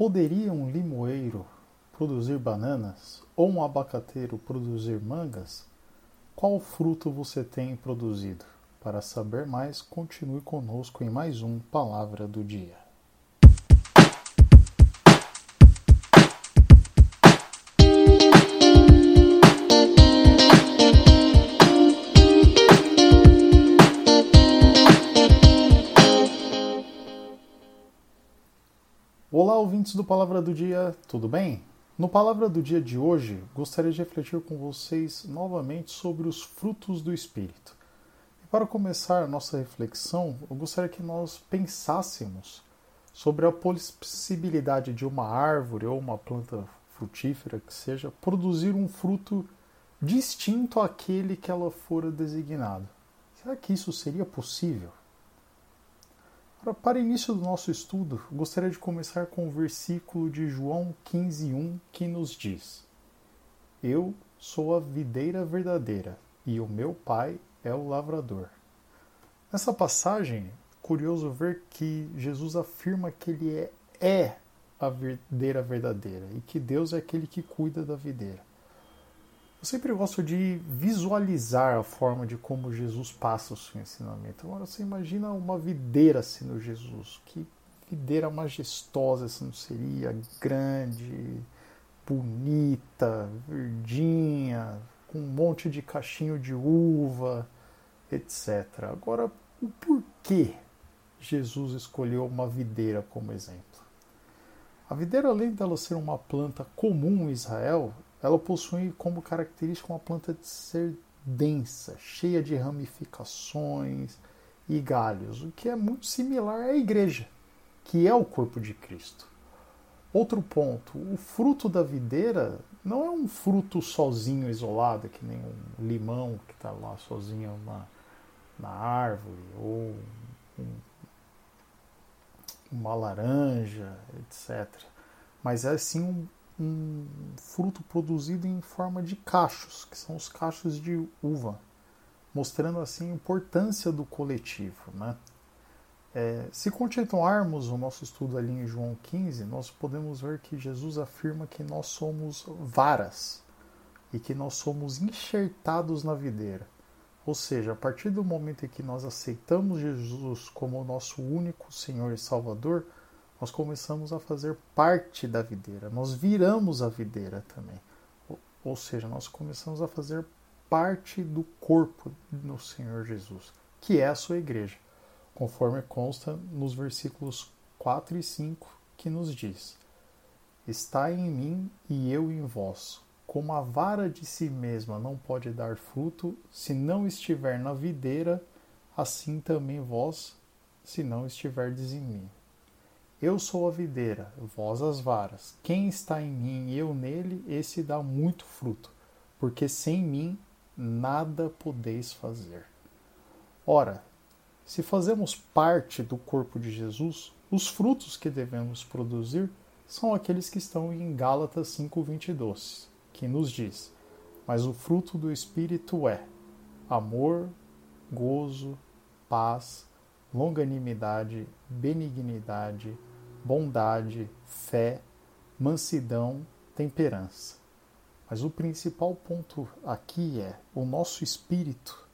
Poderia um limoeiro produzir bananas ou um abacateiro produzir mangas? Qual fruto você tem produzido? Para saber mais, continue conosco em mais um Palavra do Dia. Olá, ouvintes do Palavra do Dia, tudo bem? No Palavra do Dia de hoje, gostaria de refletir com vocês novamente sobre os frutos do Espírito. E para começar a nossa reflexão, eu gostaria que nós pensássemos sobre a possibilidade de uma árvore ou uma planta frutífera que seja produzir um fruto distinto àquele que ela fora designado. Será que isso seria possível? Para início do nosso estudo, gostaria de começar com o versículo de João 15:1 que nos diz: Eu sou a videira verdadeira e o meu pai é o lavrador. Nessa passagem, curioso ver que Jesus afirma que ele é, é a videira verdadeira e que Deus é aquele que cuida da videira. Eu sempre gosto de visualizar a forma de como Jesus passa o seu ensinamento. Agora você imagina uma videira sendo Jesus. Que videira majestosa essa não seria? Grande, bonita, verdinha, com um monte de cachinho de uva, etc. Agora, o porquê Jesus escolheu uma videira como exemplo? A videira, além dela ser uma planta comum em Israel, ela possui como característica uma planta de ser densa, cheia de ramificações e galhos, o que é muito similar à igreja, que é o corpo de Cristo. Outro ponto, o fruto da videira não é um fruto sozinho, isolado, que nem um limão que está lá sozinho na, na árvore, ou um, uma laranja, etc. Mas é sim um, um fruto produzido em forma de cachos, que são os cachos de uva, mostrando assim a importância do coletivo. Né? É, se continuarmos o nosso estudo ali em João 15, nós podemos ver que Jesus afirma que nós somos varas e que nós somos enxertados na videira. Ou seja, a partir do momento em que nós aceitamos Jesus como nosso único Senhor e Salvador, nós começamos a fazer parte da videira, nós viramos a videira também. Ou seja, nós começamos a fazer parte do corpo do Senhor Jesus, que é a sua igreja, conforme consta nos versículos 4 e 5, que nos diz: Está em mim e eu em vós. Como a vara de si mesma não pode dar fruto se não estiver na videira, assim também vós, se não estiverdes em mim. Eu sou a videira, vós as varas. Quem está em mim e eu nele, esse dá muito fruto, porque sem mim nada podeis fazer. Ora, se fazemos parte do corpo de Jesus, os frutos que devemos produzir são aqueles que estão em Gálatas 5:22, que nos diz: "Mas o fruto do espírito é amor, gozo, paz, longanimidade, benignidade, bondade, fé, mansidão, temperança. Mas o principal ponto aqui é o nosso espírito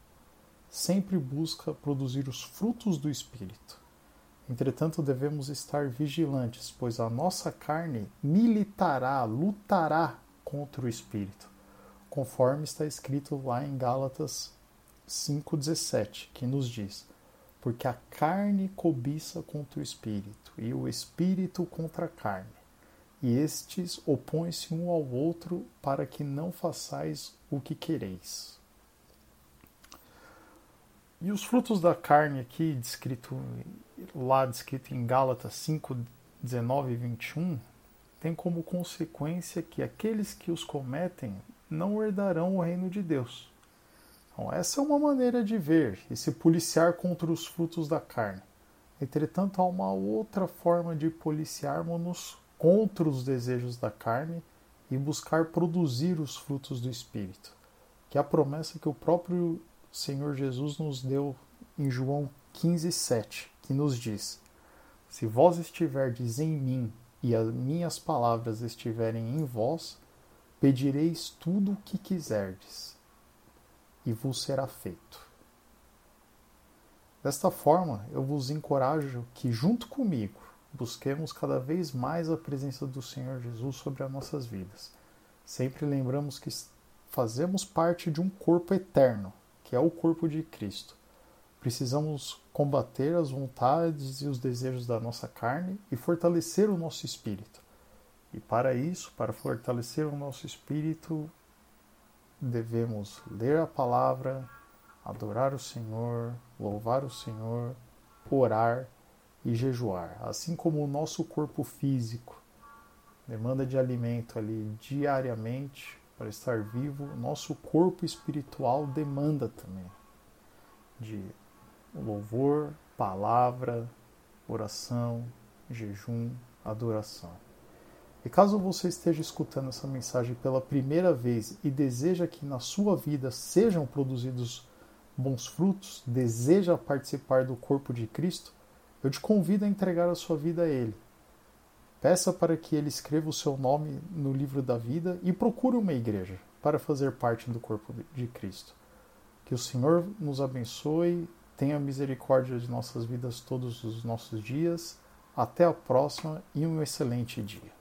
sempre busca produzir os frutos do espírito. Entretanto, devemos estar vigilantes, pois a nossa carne militará, lutará contra o espírito, conforme está escrito lá em Gálatas 5,17, que nos diz: porque a carne cobiça contra o espírito, e o espírito contra a carne. E estes opõem-se um ao outro para que não façais o que quereis. E os frutos da carne aqui, descrito lá descrito em Gálatas 5, 19 e 21, tem como consequência que aqueles que os cometem não herdarão o reino de Deus. Então, essa é uma maneira de ver e se policiar contra os frutos da carne. Entretanto, há uma outra forma de policiarmos-nos contra os desejos da carne e buscar produzir os frutos do Espírito, que é a promessa que o próprio Senhor Jesus nos deu em João 15, 7, que nos diz: Se vós estiverdes em mim e as minhas palavras estiverem em vós, pedireis tudo o que quiserdes, e vos será feito. Desta forma, eu vos encorajo que, junto comigo, busquemos cada vez mais a presença do Senhor Jesus sobre as nossas vidas. Sempre lembramos que fazemos parte de um corpo eterno, que é o corpo de Cristo. Precisamos combater as vontades e os desejos da nossa carne e fortalecer o nosso espírito. E para isso, para fortalecer o nosso espírito, devemos ler a palavra, adorar o Senhor, louvar o Senhor, orar e jejuar. Assim como o nosso corpo físico demanda de alimento ali diariamente para estar vivo, nosso corpo espiritual demanda também de louvor, palavra, oração, jejum, adoração. E caso você esteja escutando essa mensagem pela primeira vez e deseja que na sua vida sejam produzidos bons frutos, deseja participar do corpo de Cristo, eu te convido a entregar a sua vida a Ele. Peça para que Ele escreva o seu nome no livro da vida e procure uma igreja para fazer parte do corpo de Cristo. Que o Senhor nos abençoe, tenha misericórdia de nossas vidas todos os nossos dias. Até a próxima e um excelente dia.